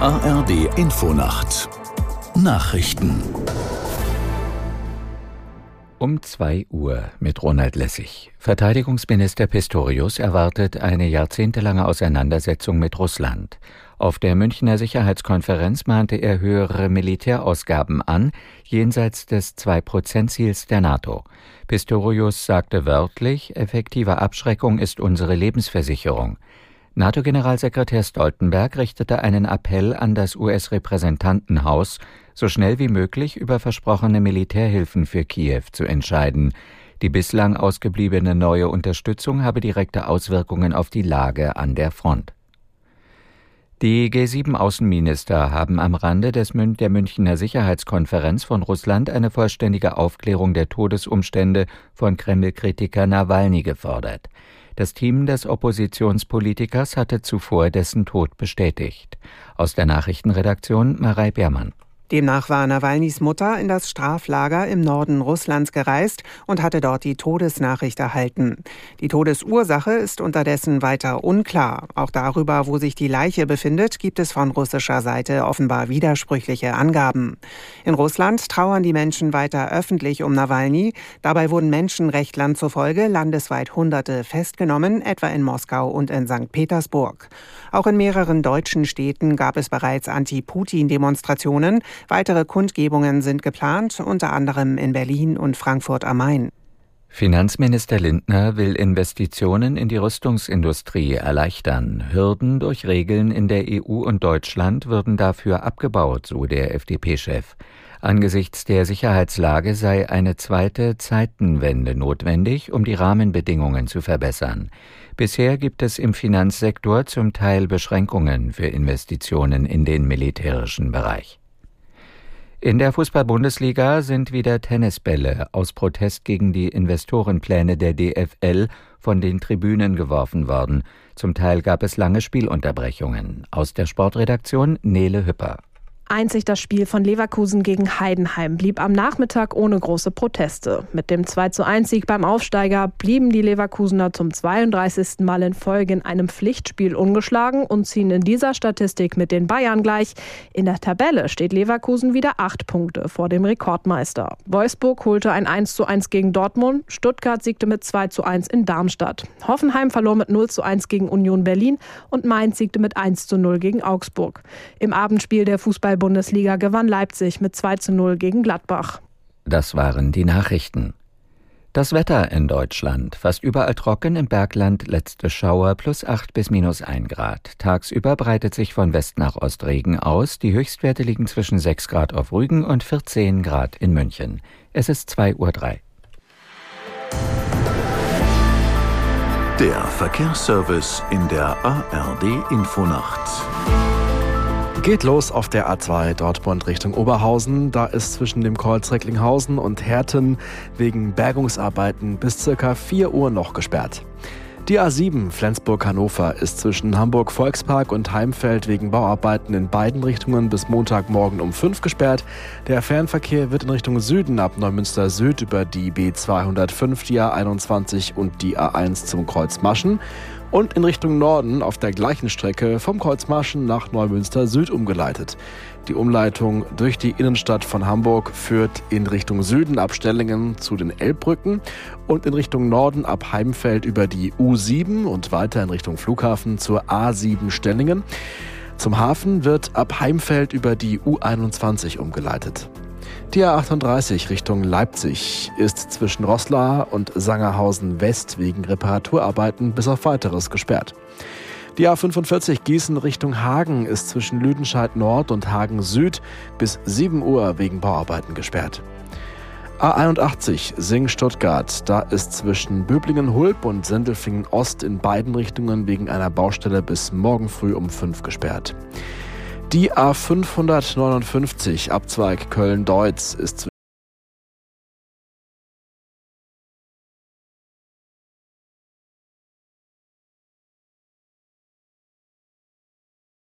ARD Infonacht Nachrichten um 2 Uhr mit Ronald Lessig. Verteidigungsminister Pistorius erwartet eine jahrzehntelange Auseinandersetzung mit Russland. Auf der Münchner Sicherheitskonferenz mahnte er höhere Militärausgaben an, jenseits des 2-Prozent-Ziels der NATO. Pistorius sagte wörtlich, effektive Abschreckung ist unsere Lebensversicherung. NATO-Generalsekretär Stoltenberg richtete einen Appell an das US-Repräsentantenhaus, so schnell wie möglich über versprochene Militärhilfen für Kiew zu entscheiden. Die bislang ausgebliebene neue Unterstützung habe direkte Auswirkungen auf die Lage an der Front. Die G7-Außenminister haben am Rande des Mün der Münchner Sicherheitskonferenz von Russland eine vollständige Aufklärung der Todesumstände von Kreml-Kritiker Nawalny gefordert. Das Team des Oppositionspolitikers hatte zuvor dessen Tod bestätigt. Aus der Nachrichtenredaktion Marei Beermann. Demnach war Nawalnys Mutter in das Straflager im Norden Russlands gereist und hatte dort die Todesnachricht erhalten. Die Todesursache ist unterdessen weiter unklar. Auch darüber, wo sich die Leiche befindet, gibt es von russischer Seite offenbar widersprüchliche Angaben. In Russland trauern die Menschen weiter öffentlich um Nawalny. Dabei wurden Menschenrechtlern zufolge landesweit Hunderte festgenommen, etwa in Moskau und in St. Petersburg. Auch in mehreren deutschen Städten gab es bereits Anti-Putin-Demonstrationen. Weitere Kundgebungen sind geplant, unter anderem in Berlin und Frankfurt am Main. Finanzminister Lindner will Investitionen in die Rüstungsindustrie erleichtern. Hürden durch Regeln in der EU und Deutschland würden dafür abgebaut, so der FDP-Chef. Angesichts der Sicherheitslage sei eine zweite Zeitenwende notwendig, um die Rahmenbedingungen zu verbessern. Bisher gibt es im Finanzsektor zum Teil Beschränkungen für Investitionen in den militärischen Bereich. In der Fußball-Bundesliga sind wieder Tennisbälle aus Protest gegen die Investorenpläne der DFL von den Tribünen geworfen worden. Zum Teil gab es lange Spielunterbrechungen. Aus der Sportredaktion Nele Hüpper. Einzig das Spiel von Leverkusen gegen Heidenheim blieb am Nachmittag ohne große Proteste. Mit dem 21 Sieg beim Aufsteiger blieben die Leverkusener zum 32. Mal in Folge in einem Pflichtspiel ungeschlagen und ziehen in dieser Statistik mit den Bayern gleich. In der Tabelle steht Leverkusen wieder acht Punkte vor dem Rekordmeister. Wolfsburg holte ein 1:1 gegen Dortmund, Stuttgart siegte mit 2:1 in Darmstadt. Hoffenheim verlor mit 0:1 gegen Union Berlin und Mainz siegte mit 1:0 gegen Augsburg. Im Abendspiel der Fußball Bundesliga gewann Leipzig mit 2 zu 0 gegen Gladbach. Das waren die Nachrichten. Das Wetter in Deutschland. Fast überall trocken, im Bergland letzte Schauer plus 8 bis minus 1 Grad. Tagsüber breitet sich von West nach Ost Regen aus. Die Höchstwerte liegen zwischen 6 Grad auf Rügen und 14 Grad in München. Es ist 2.03 Uhr. Der Verkehrsservice in der ARD Infonacht. Geht los auf der A2 Dortmund Richtung Oberhausen. Da ist zwischen dem Kreuz Recklinghausen und Herten wegen Bergungsarbeiten bis circa 4 Uhr noch gesperrt. Die A7 Flensburg-Hannover ist zwischen Hamburg-Volkspark und Heimfeld wegen Bauarbeiten in beiden Richtungen bis Montagmorgen um 5 gesperrt. Der Fernverkehr wird in Richtung Süden ab Neumünster Süd über die B205, die A21 und die A1 zum Kreuz Maschen und in Richtung Norden auf der gleichen Strecke vom Kreuzmarschen nach Neumünster Süd umgeleitet. Die Umleitung durch die Innenstadt von Hamburg führt in Richtung Süden ab Stellingen zu den Elbbrücken und in Richtung Norden ab Heimfeld über die U7 und weiter in Richtung Flughafen zur A7 Stellingen. Zum Hafen wird ab Heimfeld über die U21 umgeleitet. Die A38 Richtung Leipzig ist zwischen Rosslar und Sangerhausen West wegen Reparaturarbeiten bis auf weiteres gesperrt. Die A45 Gießen Richtung Hagen ist zwischen Lüdenscheid Nord und Hagen Süd bis 7 Uhr wegen Bauarbeiten gesperrt. A81 Sing Stuttgart, da ist zwischen Böblingen-Hulp und Sendelfingen Ost in beiden Richtungen wegen einer Baustelle bis morgen früh um 5 gesperrt. Die A559 Abzweig Köln-Deutz ist zwischen